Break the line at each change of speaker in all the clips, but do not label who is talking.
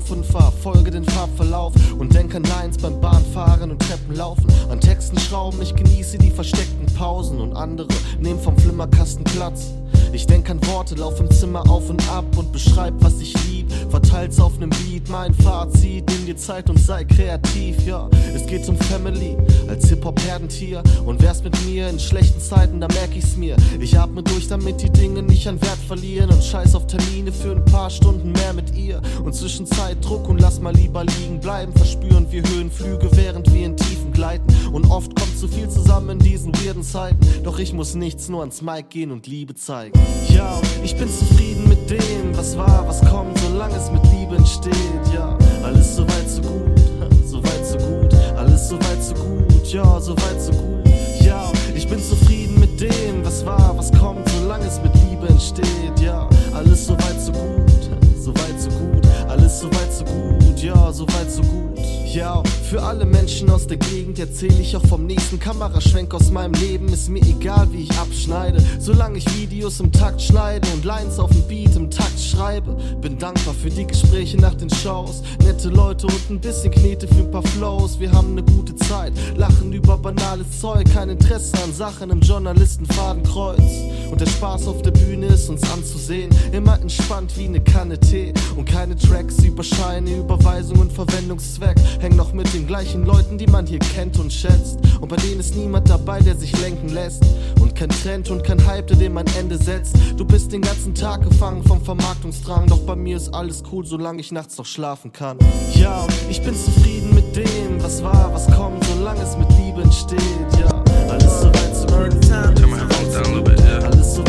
auf und verfolge den Farbverlauf und denk an Lines beim Bahnfahren und Treppenlaufen. An Texten schrauben, ich genieße die versteckten Pausen und andere nehmen vom Flimmerkasten Platz. Ich denk an Worte, lauf im Zimmer auf und ab und beschreib, was ich lieb. Verteilt's auf nem Beat, mein Fazit. Zeit und sei kreativ, ja. Es geht um Family als Hip-Hop-Herdentier. Und wär's mit mir in schlechten Zeiten, da merk ich's mir. Ich atme durch, damit die Dinge nicht an Wert verlieren. Und scheiß auf Termine für ein paar Stunden mehr mit ihr. Und zwischen Druck und lass mal lieber liegen bleiben. Verspüren wir Höhenflüge, während wir in Tiefen gleiten. Und oft kommt zu viel zusammen in diesen weirden Zeiten. Doch ich muss nichts, nur ans Mic gehen und Liebe zeigen. Ja, ich bin zufrieden mit dem, was war, was kommt, solange es mit Liebe entsteht. Ja, alles so weit, so gut, so weit, so gut, alles so weit, so gut, ja, so weit, so gut. Ja, ich bin zufrieden mit dem, was war, was kommt, solange es mit Liebe entsteht. Ja, alles so weit, so gut, so weit, so gut, alles so weit, so gut, ja, so weit, so gut. Ja, für alle Menschen aus der Gegend erzähle ich auch vom nächsten Kameraschwenk aus meinem Leben. Ist mir egal, wie ich abschneide, solange ich Videos im Takt schneide und Lines auf dem Beat im Takt schreibe. Bin dankbar für die Gespräche nach den Shows, nette Leute und ein bisschen Knete für ein paar Flows. Wir haben eine gute Zeit, lachen über banales Zeug, kein Interesse an Sachen im Journalistenfadenkreuz. Und der Spaß auf der Bühne ist uns anzusehen, immer entspannt wie eine Kanne Tee und keine Tracks über Scheine, Überweisung und Verwendungszweck. Häng noch mit den gleichen Leuten, die man hier kennt und schätzt. Und bei denen ist niemand dabei, der sich lenken lässt. Und kein Trend und kein Hype, der dem ein Ende setzt. Du bist den ganzen Tag gefangen vom Vermarktungsdrang. Doch bei mir ist alles cool, solange ich nachts noch schlafen kann. Ja, ich bin zufrieden mit dem, was war, was kommt, solange es mit Liebe entsteht. Ja, alles so weit, so.
Turn my headphones down a little bit, yeah.
Alles so.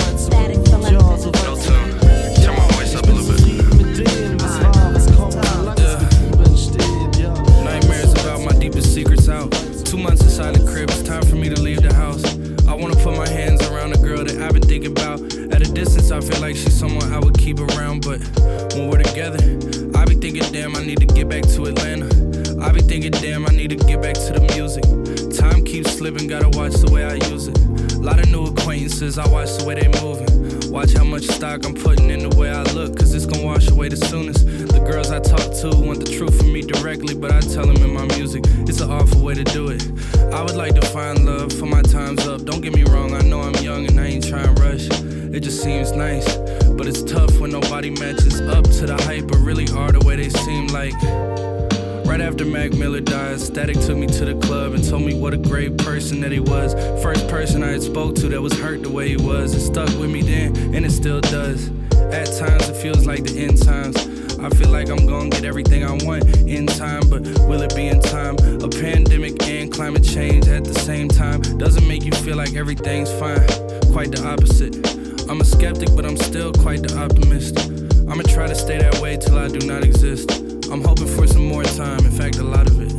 Like she's someone I would keep around, but when we're together, I be thinking, damn, I need to get back to Atlanta. I be thinking, damn, I need to get back to the music. Time keeps slipping, gotta watch the way I use it. A lot of new acquaintances, I watch the way they moving. Watch how much stock I'm putting in the way I look, cause it's gonna wash away the soonest. The girls I talk to want the truth from me directly, but I tell them in my music, it's an awful way to do it. I would like to find love for my time's up. Don't get me wrong, I know I'm young and It just seems nice, but it's tough when nobody matches up to the hype, but really are the way they seem like. Right after Mac Miller died, Static took me to the club and told me what a great person that he was. First person I had spoke to that was hurt the way he was. It stuck with me then, and it still does. At times it feels like the end times. I feel like I'm gonna get everything I want in time, but will it be in time? A pandemic and climate change at the same time doesn't make you feel like everything's fine. Quite the opposite. I'm a skeptic, but I'm still quite the optimist. I'ma try to stay that way till I do not exist. I'm hoping for some more time, in fact, a lot of it.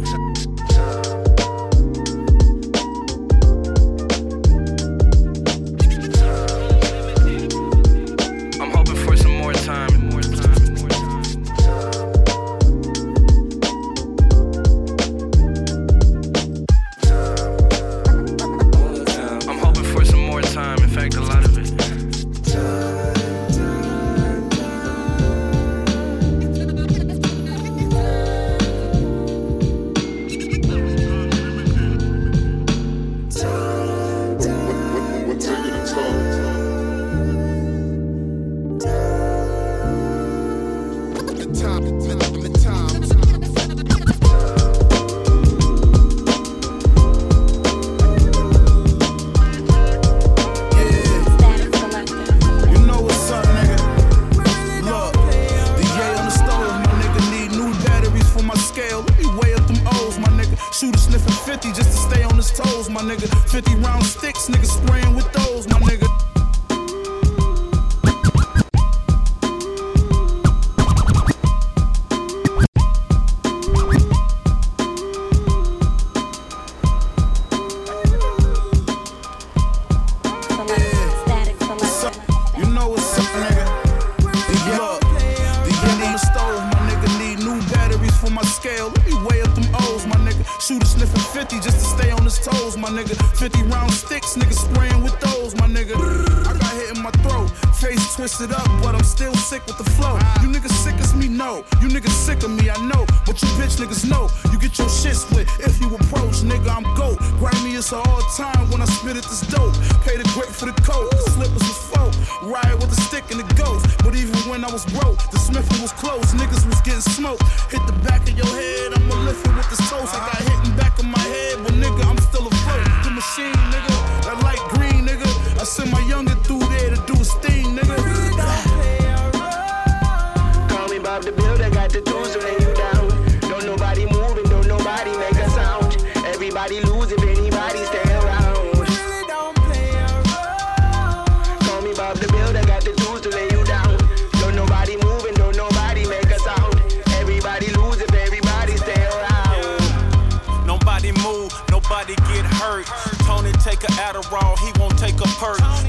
His toes, my nigga. 50 round sticks, nigga spraying with those, my nigga.
I got hit in my throat, face twisted up, but I'm still sick with the flow. You niggas sick as me, no. You niggas sick of me, I know. But you bitch niggas know. You get your shit split if you approach, nigga. I'm goat. Grimy is all time when I spit at this dope. Pay the grip for the coat, the slippers was folk. Ride with a stick and the ghost. But even when I was broke, the smithing was closed. Niggas was getting smoked. Hit the back of your head, I'ma lift it with this toast. I got hit in back of my head, but nigga, I'm still afloat. The machine, nigga, that light green, nigga. I send my younger through do thing, nigga.
Call me Bob the Builder, got the tools to lay you down.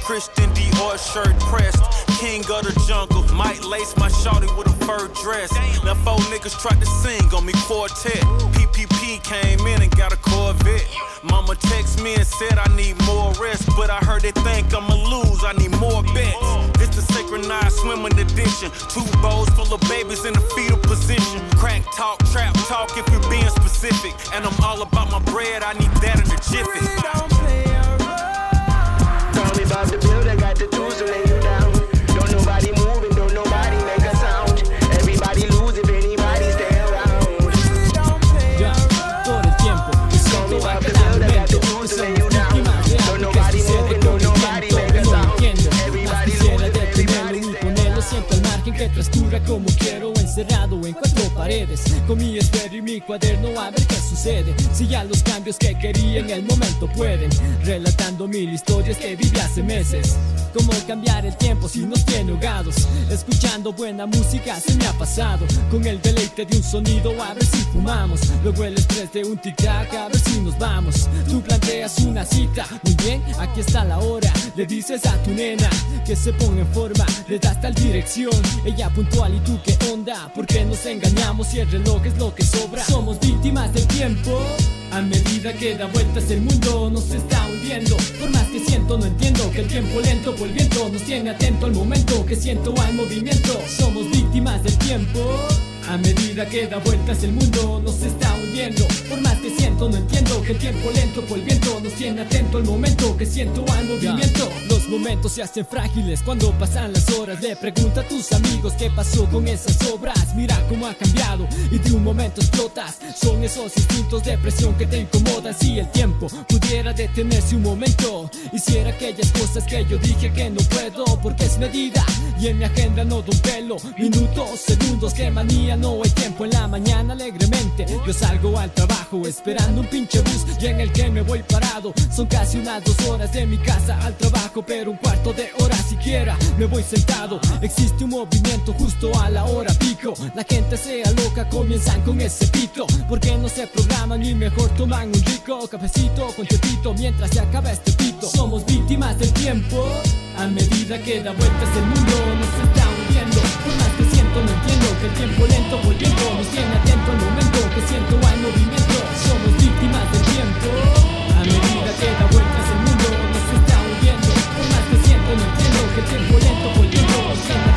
Christian Dior shirt pressed. King of the jungle, might lace my shawty with a fur dress. Now four niggas tried to sing on me quartet. PPP came in and got a Corvette. Mama text me and said I need more rest, but I heard they think I'ma lose. I need more bets. It's the synchronized swimming edition. Two bowls full of babies in a fetal position. Crack talk, trap talk if you're being specific. And I'm all about my bread, I need that in a jiffy.
Me the got the tools to lay you down. Don't nobody move and don't nobody make a sound. Everybody lose if anybody stay around.
Ya, todo el tiempo. Me siento a cada momento que somos víctimas de algo que sucede con el viento No lo entiendo, más quisiera detenerlo y ponerlo siempre al margen. Que transcurra como quiero Encerrado en cuatro paredes. Con mi esfero y mi cuaderno a ver qué sucede. Si ya los cambios que quería en el momento pueden. Relatando mil historias que viví hace meses. Cómo cambiar el tiempo si nos tiene ahogados. Escuchando buena música se me ha pasado. Con el deleite de un sonido a ver si fumamos. Luego el estrés de un tic-tac a ver si nos vamos. Tú planteas una cita, muy bien, aquí está la hora. Le dices a tu nena que se ponga en forma Le das tal dirección, ella puntual y tú qué onda Porque nos engañamos y el reloj es lo que sobra. Somos víctimas del tiempo. A medida que da vueltas el mundo nos está hundiendo. Por más que siento no entiendo que el tiempo lento por el viento Nos tiene atento al momento que siento al movimiento. Somos víctimas del tiempo a medida que da vueltas el mundo nos está hundiendo. Por más que siento no entiendo que el tiempo lento por el viento. Nos tiene atento al momento que siento al movimiento. Los momentos se hacen frágiles cuando pasan las horas. Le pregunta a tus amigos qué pasó con esas obras. Mira cómo ha cambiado y de un momento explotas. Son esos instintos de presión que te incomodan. Si el tiempo pudiera detenerse un momento Hiciera aquellas cosas que yo dije que no puedo Porque es medida y en mi agenda no doy pelo. Minutos, segundos, que manía no hay tiempo en la mañana alegremente. Yo salgo al trabajo esperando un pinche bus y en el que me voy parado. Son casi unas dos horas de mi casa al trabajo Pero un cuarto de hora siquiera me voy sentado. Existe un movimiento justo a la hora pico. La gente sea loca, comienzan con ese pito. Porque no se programan y mejor toman un rico cafecito con chepito Mientras se acaba este pito Somos víctimas del tiempo. A medida que da vueltas el mundo nos está más que siento no entiendo que el tiempo lento volviendo Nos tiene atento al momento que siento al movimiento. Somos víctimas del tiempo. A medida que da vueltas el mundo nos está hundiendo. Por más que siento no entiendo que el tiempo lento volviendo Nos tiene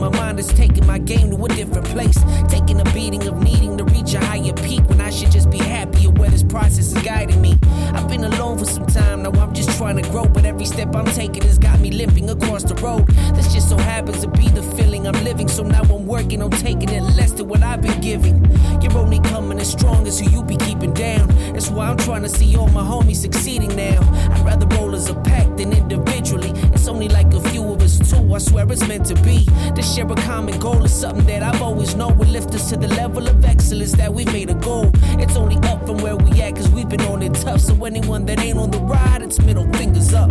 my mind is taking my game to a different place. Taking a beating of needing to reach a higher peak when I should just be happy of where this process is guiding me. I've been alone for some time, now I'm just trying to grow, but every step I'm taking has got me limping across the road. This just so happens to be the feeling I'm living, so now I'm working on taking it less than what I've been giving. You're only coming as strong as who you be keeping down. That's why I'm trying to see all my homies succeeding now. I'd rather roll as a pack than individually. It's only like a few of us too. I swear it's meant to be. To share a common goal is something that I've always known will lift us to the level of excellence that we've made a goal. It's only up from where we at, cause we've been on it tough. So anyone that ain't on the ride, it's middle fingers up.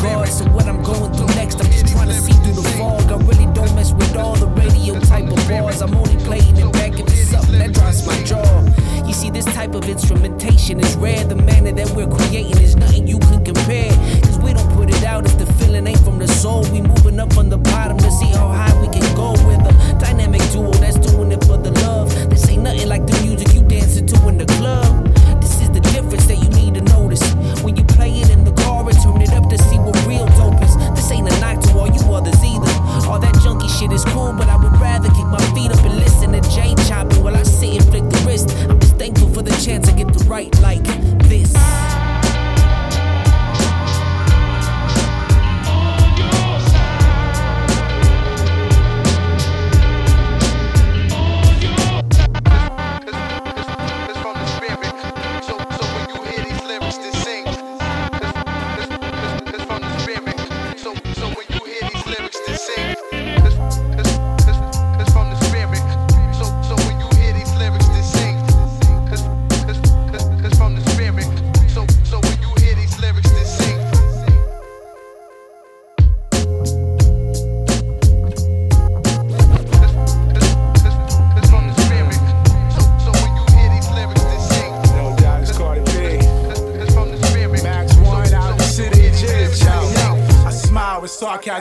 Regard to what I'm going through next. I'm just trying to see through the fog. I really don't mess with all the radio type of bars. I'm only playing it back if it's something that drops my jaw. You see, this type of instrumentation is rare. The manner that we're creating is nothing you can compare. Cause we don't put it out if the feeling ain't from the soul. We moving up from the bottom to see how high we can go with a dynamic duo that's doing it for the love. This ain't nothing like the music you dancing to in the club. This is the difference that you need to notice. When you play it in the turn it up to see what real dope is. This ain't a knock to all you others either. All that junky shit is cool, but I would rather kick my feet up and listen to Jay chopping while I sit and flick the wrist. I'm just thankful for the chance to get the right like this.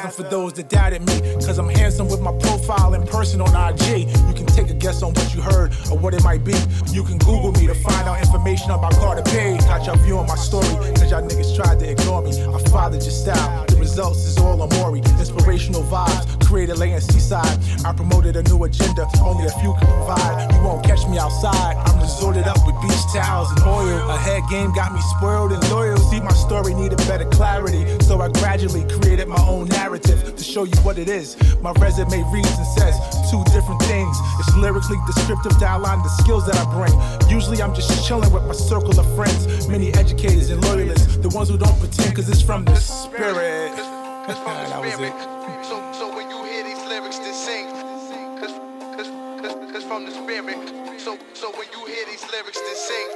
Sarcasm for those that doubted me. Cause I'm handsome with my profile in person on IG. You can take a guess on what you heard or what it might be. You can Google me to find out information about Carter B. Got y'all viewing my story, cause y'all niggas tried to ignore me. I fathered your style. The results is all Amori. Inspirational vibes, created laying seaside. I promoted a new agenda, only a few can provide. You won't catch me outside. Towels and oil. A head game got me spoiled and loyal. See, my story needed better clarity. So I gradually created my own narrative to show you what it is. My resume reads and says two different things. It's lyrically descriptive to outline the skills that I bring. Usually I'm just chilling with my circle of friends, many educators and loyalists, the ones who don't pretend cause it's from the spirit.
It's from the spirit.
it.
So, so when you hear these lyrics, then sing. Cause, cause, cause, cause from the spirit. So, so when you hear these lyrics, then sing.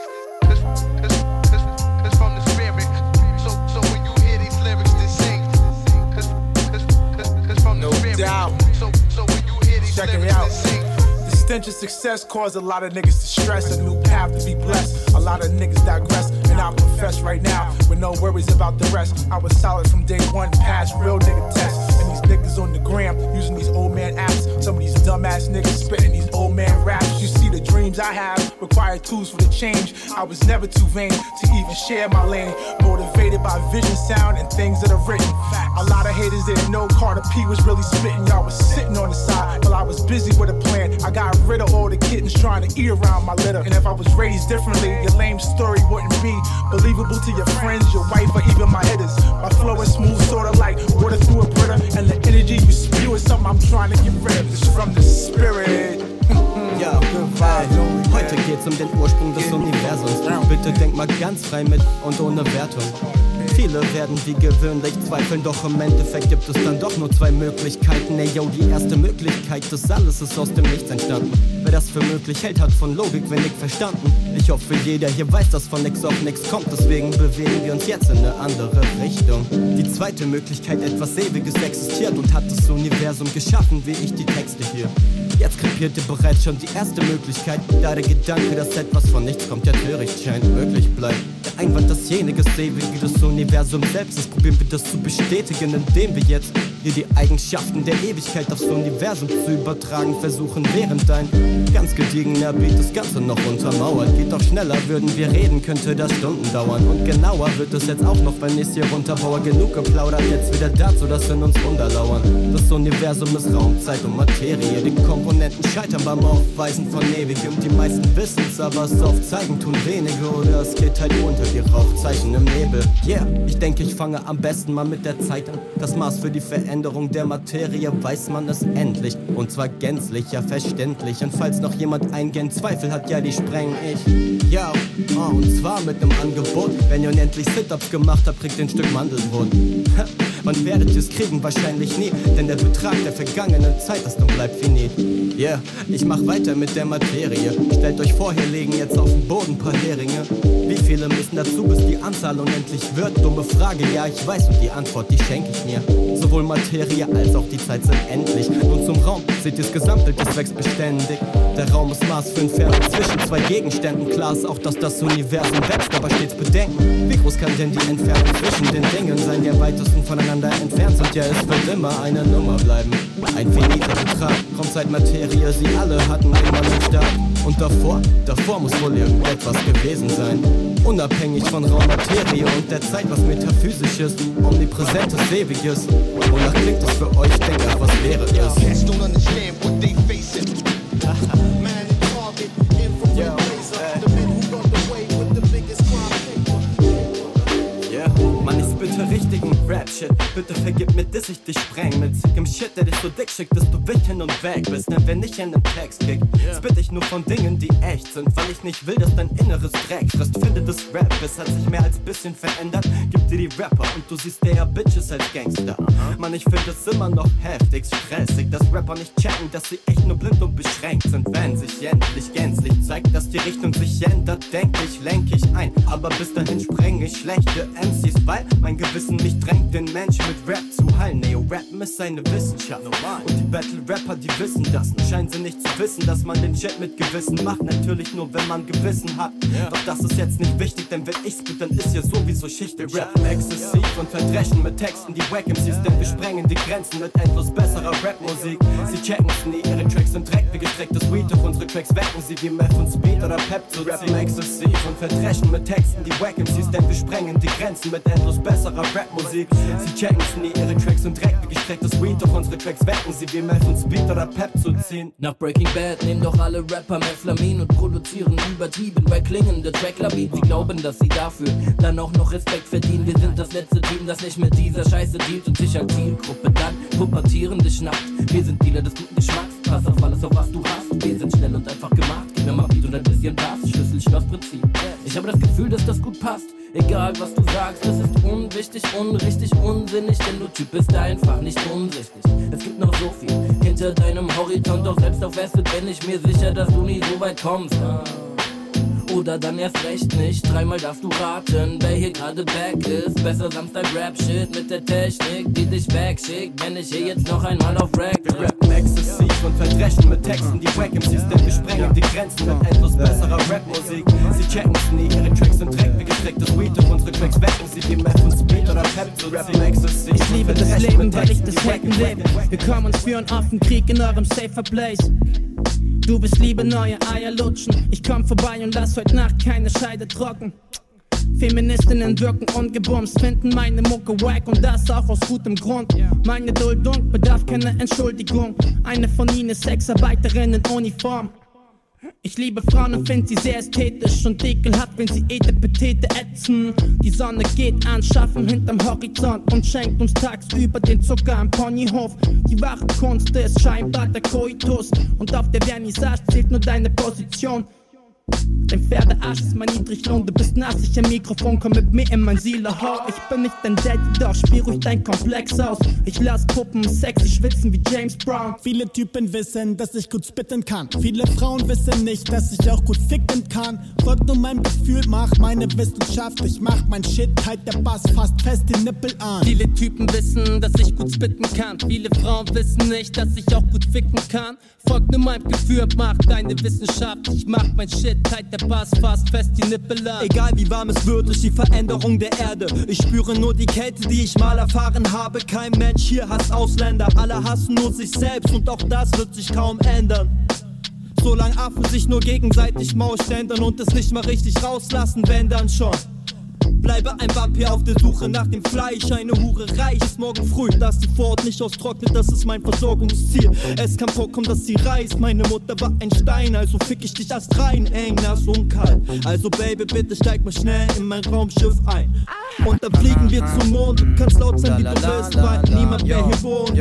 Cause, cause, cause, cause from the spirit. So, so when you hear these lyrics, then sing. Cause, cause, cause, cause from the
No
spirit.
doubt.
So, so when you hear these
Check
lyrics,
out.
then sing.
The stench of success caused a lot of niggas to stress. A new path to be blessed. A lot of niggas digress. And I'll confess right now, with no worries about the rest. I was solid from day one, past real nigga tests. Niggas on the gram using these old man apps. Some of these dumbass niggas spitting these old man raps. You see the dreams I have require tools for the change. I was never too vain to even share my lane. Motivated vision, sound, and things that are written. A lot of haters didn't know Carter P was really spitting. Y'all was sitting on the side while I was busy with a plan. I got rid of all the kittens trying to eat around my litter. And if I was raised differently, your lame story wouldn't be believable to your friends, your wife, or even my hitters. My flow is smooth, sorta like water through a Brita. And the energy you spew is something I'm trying to get rid of. It's from the spirit.
Ja, heute geht's um den Ursprung des Universums. Bitte denk mal ganz frei mit und ohne Wertung. Viele werden wie gewöhnlich zweifeln, doch im Endeffekt gibt es dann doch nur zwei Möglichkeiten. Ey, yo, die erste Möglichkeit, das alles ist aus dem Nichts entstanden. Wer das für möglich hält, hat von Logik wenig verstanden. Ich hoffe, jeder hier weiß, dass von nix auf nix kommt, deswegen bewegen wir uns jetzt in eine andere Richtung. Die zweite Möglichkeit, etwas Ewiges existiert und hat das Universum geschaffen, wie ich die Texte hier. Jetzt kapiert ihr bereits schon die erste Möglichkeit, da der Gedanke, dass etwas von nichts kommt, ja töricht scheint, möglich bleibt. Der Einwand, dasjenige Ewige des Universum selbst ist, probieren wir das zu bestätigen, indem wir jetzt hier die Eigenschaften der Ewigkeit aufs Universum zu übertragen versuchen, während ein ganz gediegener Beat das Ganze noch untermauert. Geht doch schneller, würden wir reden, könnte das Stunden dauern. Und genauer wird es jetzt auch noch, wenn ich's hier runterbaue. Genug geplaudert, jetzt wieder dazu, dass in uns Wunder lauern. Das Universum ist Raum, Zeit und Materie. Die Komponenten scheitern beim Aufweisen von Ewigem. Die meisten wissen's, aber es aufzeigen tun wenige. Oder es geht halt unter die Rauchzeichen im Nebel. Yeah, ich denke, ich fange am besten mal mit der Zeit an. Das Maß für die Veränderung der Materie weiß man es endlich. Und zwar gänzlich, ja verständlich. Und falls noch jemand eingehend Zweifel hat, ja, die spreng ich. Ja, oh, und zwar mit nem Angebot. Wenn ihr unendlich Sit-Ups gemacht habt, kriegt ihr ein Stück Mandelbrot. Wann werdet ihr's kriegen? Wahrscheinlich nie. Denn der Betrag der vergangenen Zeit ist und bleibt finit. Yeah, ich mach weiter mit der Materie. Stellt euch vor, hier liegen jetzt auf dem Boden paar Heringe. Wie viele müssen dazu, bis die Anzahl unendlich wird? Dumme Frage, ja, ich weiß und die Antwort, die schenke ich mir. Sowohl Materie als auch die Zeit sind endlich. Nun zum Raum, seht ihr das Gesamtbild, das wächst beständig. Der Raum ist Maß für Entfernung zwischen zwei Gegenständen. Klar ist auch, dass das Universum wächst, aber stets bedenken. Wie groß kann denn die Entfernung zwischen den Dingen sein, die am weitesten voneinander entfernt sind? Ja, es wird immer eine Nummer bleiben. Ein finiter Betrag, Raumzeit, Materie, sie alle hatten immer einen Start. Und davor, davor muss wohl irgendetwas gewesen sein. Unabhängig von Raum, Materie und der Zeit, was metaphysisches, omnipräsentes, ewiges. Wonach klingt es für euch? Denkt was wäre es? Bitte richtigen Rap-Shit. Bitte vergib mir, dass ich dich spreng. Mit sickem Shit, der dich so dick schickt, dass du wild hin und weg bist. Denn wenn ich in den Text kick, spit ich nur von Dingen, die echt sind. Weil ich nicht will, dass dein Inneres Dreck frisst. Finde das Rap, es hat sich mehr als bisschen verändert. Gib dir die Rapper und du siehst eher Bitches als Gangster. Mann, ich finde es immer noch heftig stressig, dass Rapper nicht checken, dass sie echt nur blind und beschränkt sind. Wenn sich endlich gänzlich zeigt, dass die Richtung sich ändert, denk ich, lenk ich ein. Aber bis dahin spreng ich schlechte MCs, weil mein Gewissen mich drängt, den Menschen mit Rap zu heilen. Neo-Rappen ist eine Wissenschaft. Und die Battle-Rapper, die wissen das. Nur scheinen sie nicht zu wissen, dass man den Shit mit Gewissen macht. Natürlich nur, wenn man Gewissen hat. Doch das ist jetzt nicht wichtig, denn wenn ich's bin, dann ist ja sowieso Schicht. Wir rappen exzessiv und verdreschen mit Texten, die wack MCs, denn wir sprengen die Grenzen mit endlos besserer Rapmusik. Sie checken's nie, ihre Tracks sind Dreck wie gestrecktes Weed, doch unsere Tracks wecken sie wie Meth und Speed oder Pep zu rappen exzessiv und verdreschen mit Texten, die wack MCs, denn wir sprengen die Grenzen mit endlos besserer Rapmusik. Sie checken's nie, ihre Tracks sind Dreck wie gestrecktes Weed, doch unsere Tracks wecken sie wie Meth und Speed oder Pep zu ziehen.
Nach Breaking Bad nehmen doch alle Rapper Methlamin und produzieren übertrieben wack klingende Tracklawinen. Sie glauben, dass sie dafür dann auch noch Respekt verdienen. Wir sind das letzte Team, das nicht mit dieser Scheiße dealt und sich als Zielgruppe dann pubertierende schnappt. Wir sind Dealer des guten Geschmacks, pass auf alles, auf was du hast. Wir sind schnell und einfach gemacht. Gib mir mal Beat und ein bisschen Bass, Schlüssel, Schloss-Prinzip. Ich habe das Gefühl, dass das gut passt. Egal was du sagst, das ist unwichtig, unrichtig, unsinnig, denn du Typ bist einfach nicht unsichtlich. Es gibt noch so viel hinter deinem Horizont, doch selbst auf Weste bin ich mir sicher, dass du nie so weit kommst. Ah. Oder dann erst recht nicht. Dreimal darfst du raten, wer hier gerade back ist. Besser Samstag Rap-Shit mit der Technik, die dich wegschickt, wenn ich hier jetzt noch einmal auf Rack
Wir rappen exzessiv und verdreschen mit Texten, die wack MCs, denn wir sprengen die Grenzen mit endlos besserer Rapmusik. Sie checken's nie, ihre Tracks sind Dreck wie gestrecktes Weed, doch unsere Tracks wecken sie wie Meth und Speed oder Pep zu rappen exzessiv.
Ich liebe das Leben, weil ich das Hacken lebe. Wir kommen uns führen auf den Krieg in eurem safer Place. Du bist Liebe, neue Eier lutschen. Ich komm vorbei und lass heute Nacht keine Scheide trocken. Feministinnen wirken ungebumst, finden meine Mucke wack und das auch aus gutem Grund. Meine Duldung bedarf keiner Entschuldigung. Eine von ihnen ist Sexarbeiterin in Uniform. Ich liebe Frauen und find sie sehr ästhetisch und ekelhaft, wenn sie Etepetete ätzen. Die Sonne geht an, schaffen hinterm Horizont und schenkt uns tagsüber den Zucker am Ponyhof. Die wahre Kunst ist scheinbar der Koitus und auf der Vernissage zählt nur deine Position. Dein Pferdearsch ist mein Niedriglohn, du bist nass, ich am Mikrofon, komm mit mir in mein Sielehau. Ich bin nicht dein Daddy, doch spiel ruhig dein Komplex aus. Ich lass Puppen sexy schwitzen wie James Brown.
Viele Typen wissen, dass ich gut spitten kann. Viele Frauen wissen nicht, dass ich auch gut ficken kann. Folgt nur meinem Gefühl, mach meine Wissenschaft. Ich mach mein Shit, halt der Bass fast fest die Nippel an.
Viele Typen wissen, dass ich gut spitten kann. Viele Frauen wissen nicht, dass ich auch gut ficken kann. Folgt nur meinem Gefühl, mach deine Wissenschaft. Ich mach mein Shit, halt der Bass fast fest die Nippel an.
Egal wie warm es wird, ist die Veränderung der Erde. Ich spüre nur die Kälte, die ich mal erfahren habe. Kein Mensch hier hasst Ausländer, alle hassen nur sich selbst und auch das wird sich kaum ändern. Solange Affen sich nur gegenseitig Mausständern und es nicht mal richtig rauslassen, wenn dann schon. Bleibe ein Vampir auf der Suche nach dem Fleisch. Eine Hure reich ist morgen früh, dass die Vorort nicht austrocknet, das ist mein Versorgungsziel. Es kann vorkommen, dass sie reißt. Meine Mutter war ein Stein, also fick ich dich erst rein. Eng, nass und kalt. Also, Baby, bitte steig mal schnell in mein Raumschiff ein. Und dann fliegen wir zum Mond. Du kannst laut sein, wie du willst, weil niemand mehr hier wohnt.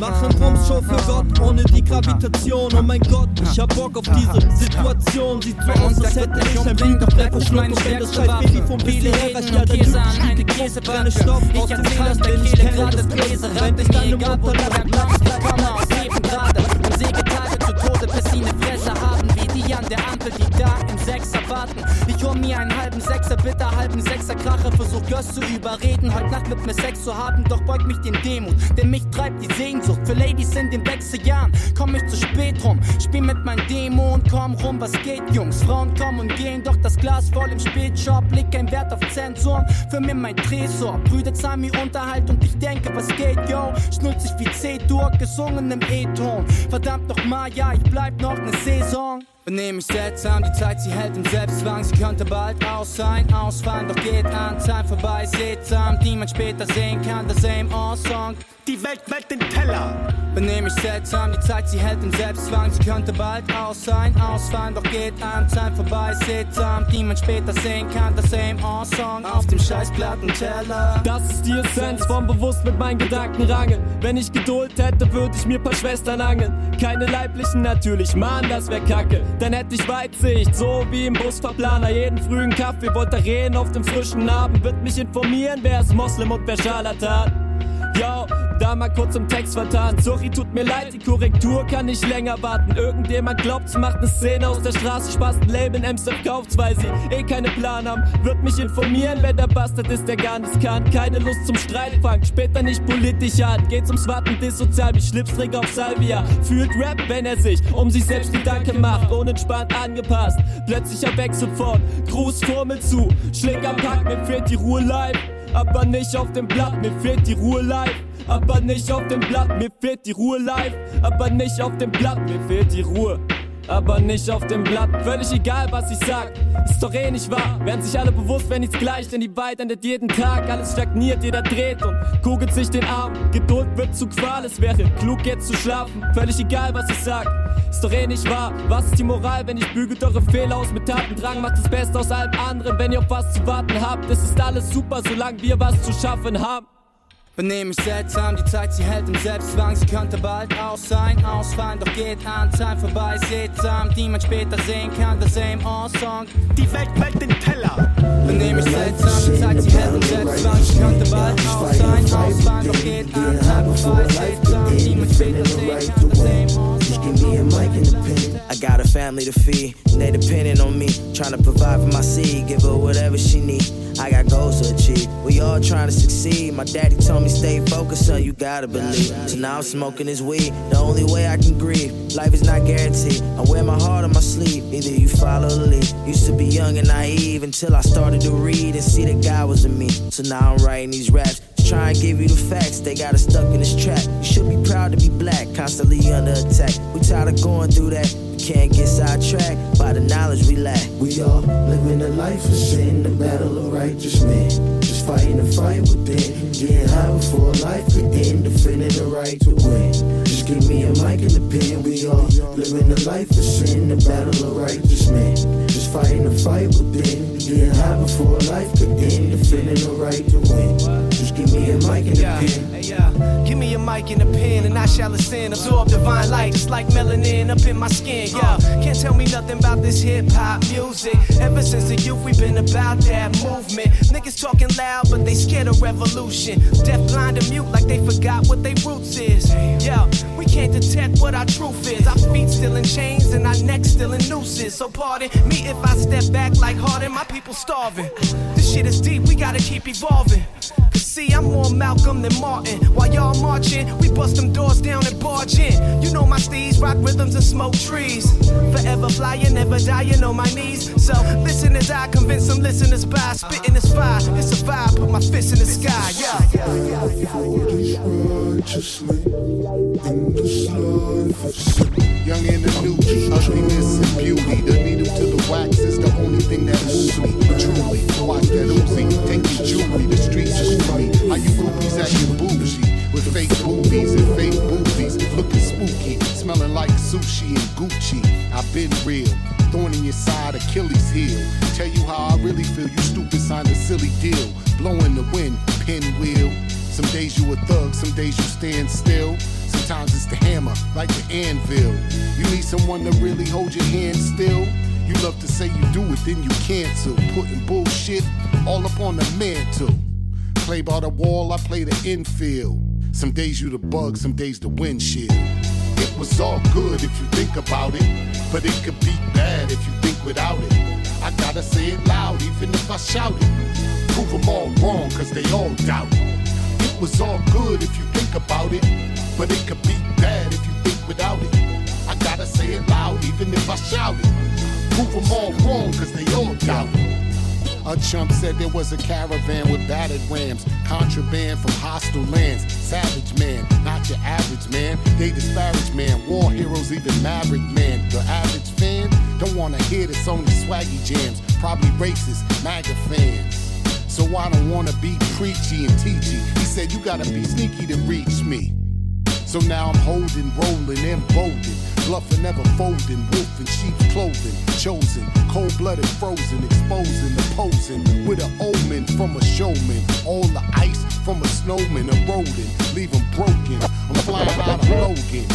Machen Raumshow für Gott ohne die Gravitation. Oh mein Gott, ich hab Bock auf diese Situation. Sieht so aus, als hätte ich ein Blick auf der Verschluck. Und wenn das scheiß Baby Mikrofon bis hierher reicht ja
Käse
Jugendliche Gruppe
brenne
Stoff aus dem
Tank,
denn ich kenne das
Gläser
Wenn ich deine Mutter lasse,
platzt der Kammer aus Leben gerade Und säge Tage zu Tode, bis sie ne Fresse haben die an der Ampel, die da im Sechser warten. Ich hol mir einen halben Sechser, bitter halben Sechser Krache. Versuch Görs zu überreden, heute Nacht mit mir Sex zu haben. Doch beug mich den Demut, denn mich treibt die Sehnsucht. Für Ladies in den Wechseljahren komm ich zu spät rum. Spiel mit meinem Demo und komm rum, was geht, Jungs? Frauen kommen und gehen, doch das Glas voll im Spätshop. Leg kein Wert auf Zensoren, für mir mein Tresor. Brüder zahlen mir Unterhalt und ich denke, was geht, yo? Schnullt sich wie C-Dur, gesungen im E-Ton. Verdammt noch mal, ja, ich bleib noch ne Saison. Benehm mich seltsam, die Zeit sie hält im Selbstzwang. Sie könnte bald aus sein, ausfallen, doch geht an Zeit vorbei. Seltsam, die man später sehen kann, der Same All Song. Die Welt wählt den Teller. Benehm mich seltsam, die Zeit sie hält im Selbstzwang. Sie könnte bald aus sein, ausfallen, doch geht an Zeit vorbei. Seltsam, die man später sehen kann, der Same All Song. Auf dem scheiß Plattenteller.
Das ist die Essenz vom bewusst mit meinen Gedanken rangen. Wenn ich Geduld hätte, würde ich mir paar Schwestern angeln. Keine leiblichen natürlich, Mann, das wär kacke. Dann hätte ich Weitsicht, so wie im Busverplaner. Jeden frühen Kaffee, Voltaren auf dem frischen Abend. Wird mich informieren, wer ist Moslem und wer Scharlatan. Yo, da mal kurz im Text vertan. Sorry, tut mir leid, die Korrektur kann nicht länger warten. Irgendjemand glaubt's, macht ne Szene aus der Straße, spaßt ein Label in Amsterdam kauft's, weil sie eh keine Plan haben. Wird mich informieren, wer der Bastard ist, der gar nichts kann. Keine Lust zum Streit fangt, später nicht politisch an. Geht's ums Warten dissozial wie Schlipsträger auf Salvia. Fühlt Rap, wenn er sich um sich selbst Gedanken macht, unentspannt angepasst. Plötzlicher Wechsel von Gruß, Formel zu, Schläger Pack, mir fehlt die Ruhe live aber nicht auf dem Blatt, mir fehlt die Ruhe live. Aber nicht auf dem Blatt, mir fehlt die Ruhe live. Aber nicht auf dem Blatt, mir fehlt die Ruhe. Aber nicht auf dem Blatt, völlig egal was ich sag, ist doch eh nicht wahr. Werden sich alle bewusst, wenn nichts gleich, denn die Weit endet jeden Tag. Alles stagniert, jeder dreht und kugelt sich den Arm. Geduld wird zu Qual, es wäre klug jetzt zu schlafen. Völlig egal was ich sag, ist doch eh nicht wahr. Was ist die Moral, wenn ich bügelt eure Fehler aus mit Tatendrang? Macht das Beste aus allem anderen, wenn ihr auf was zu warten habt. Es ist alles super, solange wir was zu schaffen haben.
Benehm mich seltsam, die Zeit sie hält im Selbstzwang. Sie könnte bald aus sein, ausfallen, doch geht an Zeit vorbei. Seltsam, die man später sehen kann, the same all song. Die Welt wählt den Teller.
Family to feed, and they depending on me. Trying to provide for my seed, give her whatever she need. I got goals to achieve. We all trying to succeed. My daddy told me stay focused, son. You gotta believe. So now I'm smoking this weed. The only way I can grieve. Life is not guaranteed. I wear my heart on my sleeve. Either you follow the lead. Used to be young and naive until I started to read and see that God was in me. So now I'm writing these raps. Try and give you the facts. They got us stuck in this trap. You should be proud to be black, constantly under attack. We tired of going through that. Can't get sidetracked by the knowledge we lack.
We all living a life of sin, the battle of righteous men. Just fighting the fight within, getting high before life could end, defending the right to win. Just give me a mic and a pen. We all living a life of sin, the battle of righteous men. Just fighting the fight within, getting high before life could end, defending the right to win. Just give me a mic and a pen.
hey, yeah. Give me a mic and a pen, and I shall ascend. Absorb divine light, just like melanin up in my skin. Yeah, can't tell me nothing about this hip hop music. Ever since the youth, we've been about that movement. Niggas talking loud, but they scared of revolution. Deaf, blind, and mute, like they forgot what they roots is. Yeah, we can't detect what our truth is. Our feet still in chains, and our necks still in nooses. So pardon me if I step back like Harden, my people starving. This shit is deep, we gotta keep evolving. See, I'm more Malcolm than Martin. While y'all marching, we bust them doors down and barge in. You know my steeds, rock rhythms and smoke trees. Forever flying, never dying on my knees. So listen as I convince some listeners by spitting this fire. It's a vibe, put my fist in the sky, yeah.
righteously in this life.
Young and the new, ugliness and beauty. The needle to the wax is the only thing that is sweet. Truly, watch that Uzi, take your jewelry. The streets is been real. Thorn in your side, Achilles heel. Tell you how I really feel. You stupid signed a silly deal. Blowing the wind, pinwheel. Some days you a thug, some days you stand still. Sometimes it's the hammer, like the anvil. You need someone to really hold your hand still. You love to say you do it, then you cancel. Putting bullshit all up on the mantle. Play by the wall, I play the infield. Some days you the bug, some days the windshield. It was all good if you think about it, but it could be bad if you think without it. I got gotta say it loud, even if I shout it. Prove them all wrong, cause they all doubt it. It was all good if you think about it, but it could be bad if you think without it. I gotta say it loud, even if I shout it. Prove them all wrong, cause they all doubt it. A chump said there was a caravan with battered rams, contraband from hostile lands. Savage man, your average man. They disparage man, war heroes, even maverick man. The average fan don't wanna hear this, only swaggy jams. Probably racist, MAGA fans. So I don't wanna be preachy and teachy. He said you gotta be sneaky to reach me. So now I'm holding, rolling, and emboldened. Bluffing, never folding, wolf in sheep's clothing. Chosen, cold blooded, frozen, exposing, opposing. With an omen from a showman. All the ice from a snowman eroding, leave 'em broken. I'm flying out of Logan.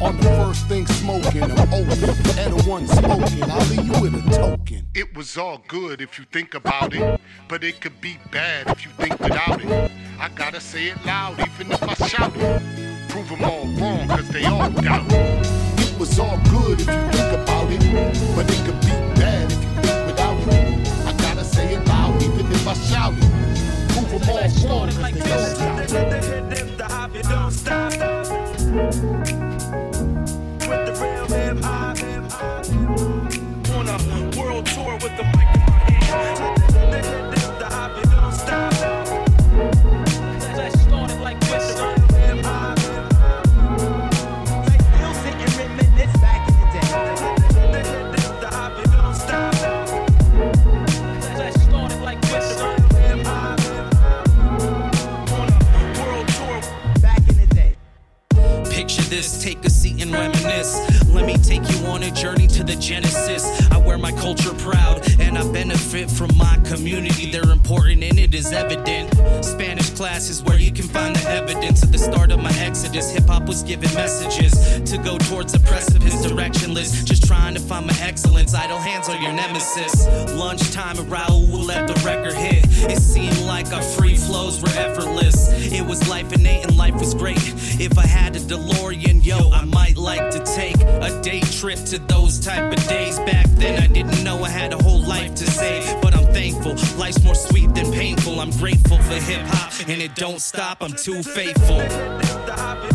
On the first thing smoking, I'm open. And the one smoking, I'll leave you with a token. It was all good if you think about it, but it could be bad if you think without it. I gotta say it loud, even if I shout it. Prove them all wrong, cause they all doubt it. It was all good if you think about it, but it could be bad if you think without it. I gotta say it loud, even if I shout it. Prove them all wrong, cause they all doubt it.
The hop, it don't stop. With the real hip hop. On a world tour with the
genesis. I wear my culture proud and I benefit from my community. They're important and it is evident. Spanish class is where you can find the evidence of the start of my exodus. Hip hop was given messages to go towards a precipice, directionless. Just trying to find my excellence. Idle hands are your nemesis. Lunchtime and Raul will let the record hit. It seemed like our free flows were effortless. It was life innate and life was great. If I had a DeLorean, yo, I might like to trip to those type of days. Back then, I didn't know I had a whole life to save, but I'm thankful. Life's more sweet than painful. I'm grateful for hip hop, and it don't stop. I'm too faithful.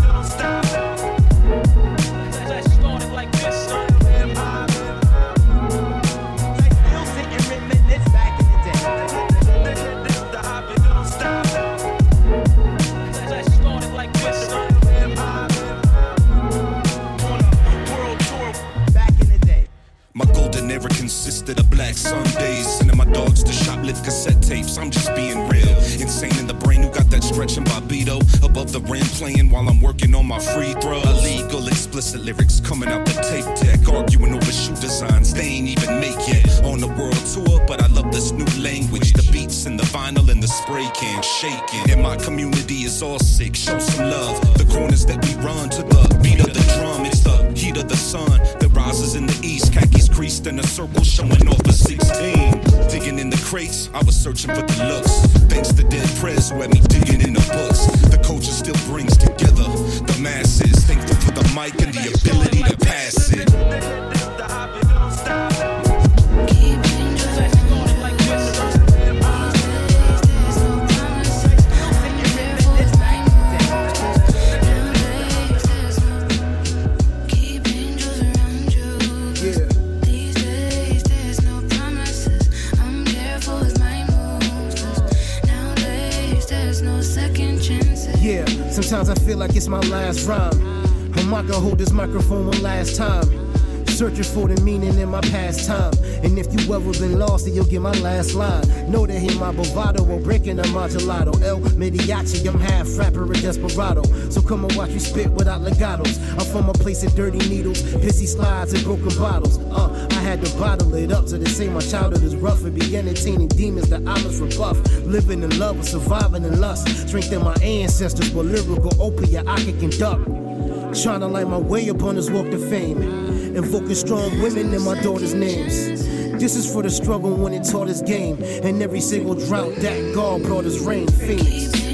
Consisted of black Sundays. Sending my dogs to shoplift cassette tapes. I'm just being real. Insane in the brain who got that Stretch and Bobbito. Above the rim playing while I'm working on my free throws. Illegal explicit lyrics coming out the tape deck. Arguing over shoe designs they ain't even make yet. On the world tour, but I love this new language. The beats and the vinyl and the spray can shaking. And my community is all sick. Show some love. The corners that we run to the beat of the drum. Khakis in a circle showing off a 16. Digging in the crates, I was searching for the looks. Thanks to Dead Prez who had me digging in the books. The culture still brings together the masses. Thankful for the mic and the ability
It's my last rhyme. I'm not gonna hold this microphone one last time. Searching for the meaning in my past time. And if you ever been lost, then you'll get my last line. Know that hear my bravado or breaking a modulato. El Mariachi, I'm half rapper and desperado. So come and watch me spit without legatos. I'm from a place of dirty needles, pissy slides, and broken bottles. Uh, I had to bottle it up so they say my childhood is rough and be entertaining demons that I must rebuff. Living in love and surviving in lust. Strengthen my ancestors with lyrical opiate I can conduct. Trying to light my way up on this walk to fame. Invoking strong women in my daughter's names. This is for the struggle when it taught us game. And every single drought that God brought us rain. Phoenix.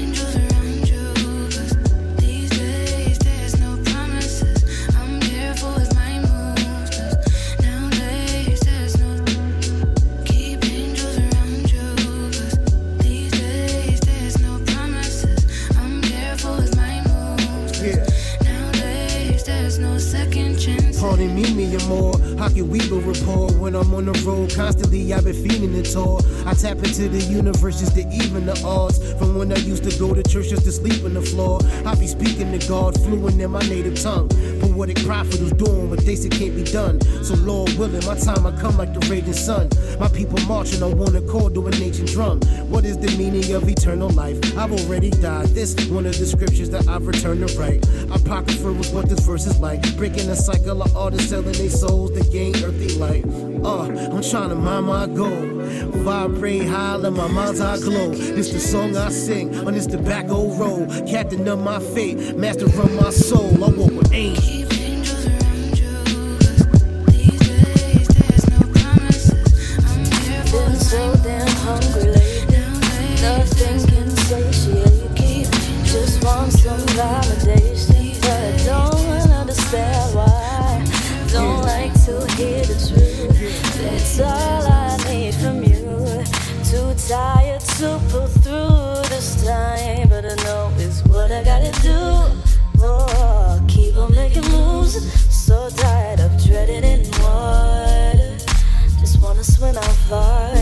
Feeling it all. I tap into the universe just to even the odds. From when I used to go to church just to sleep on the floor. I be speaking to God fluent in my native tongue. But what Poetic prophet who's doing what they say can't be done. So Lord willing, my time I come like the raging sun. My people marching on one accord to an ancient drum. What is the meaning of eternal life? I've already died. This one of the scriptures that I've returned to write. Apocrypha was what this verse is like. Breaking the cycle of artists selling their souls to gain earthly light. Uh, I'm trying to mind my goal. Vibrate high, let my mind's eye glow. This the song I sing on this tobacco road. Captain of my fate, master of my soul. I walk with angels. I thought.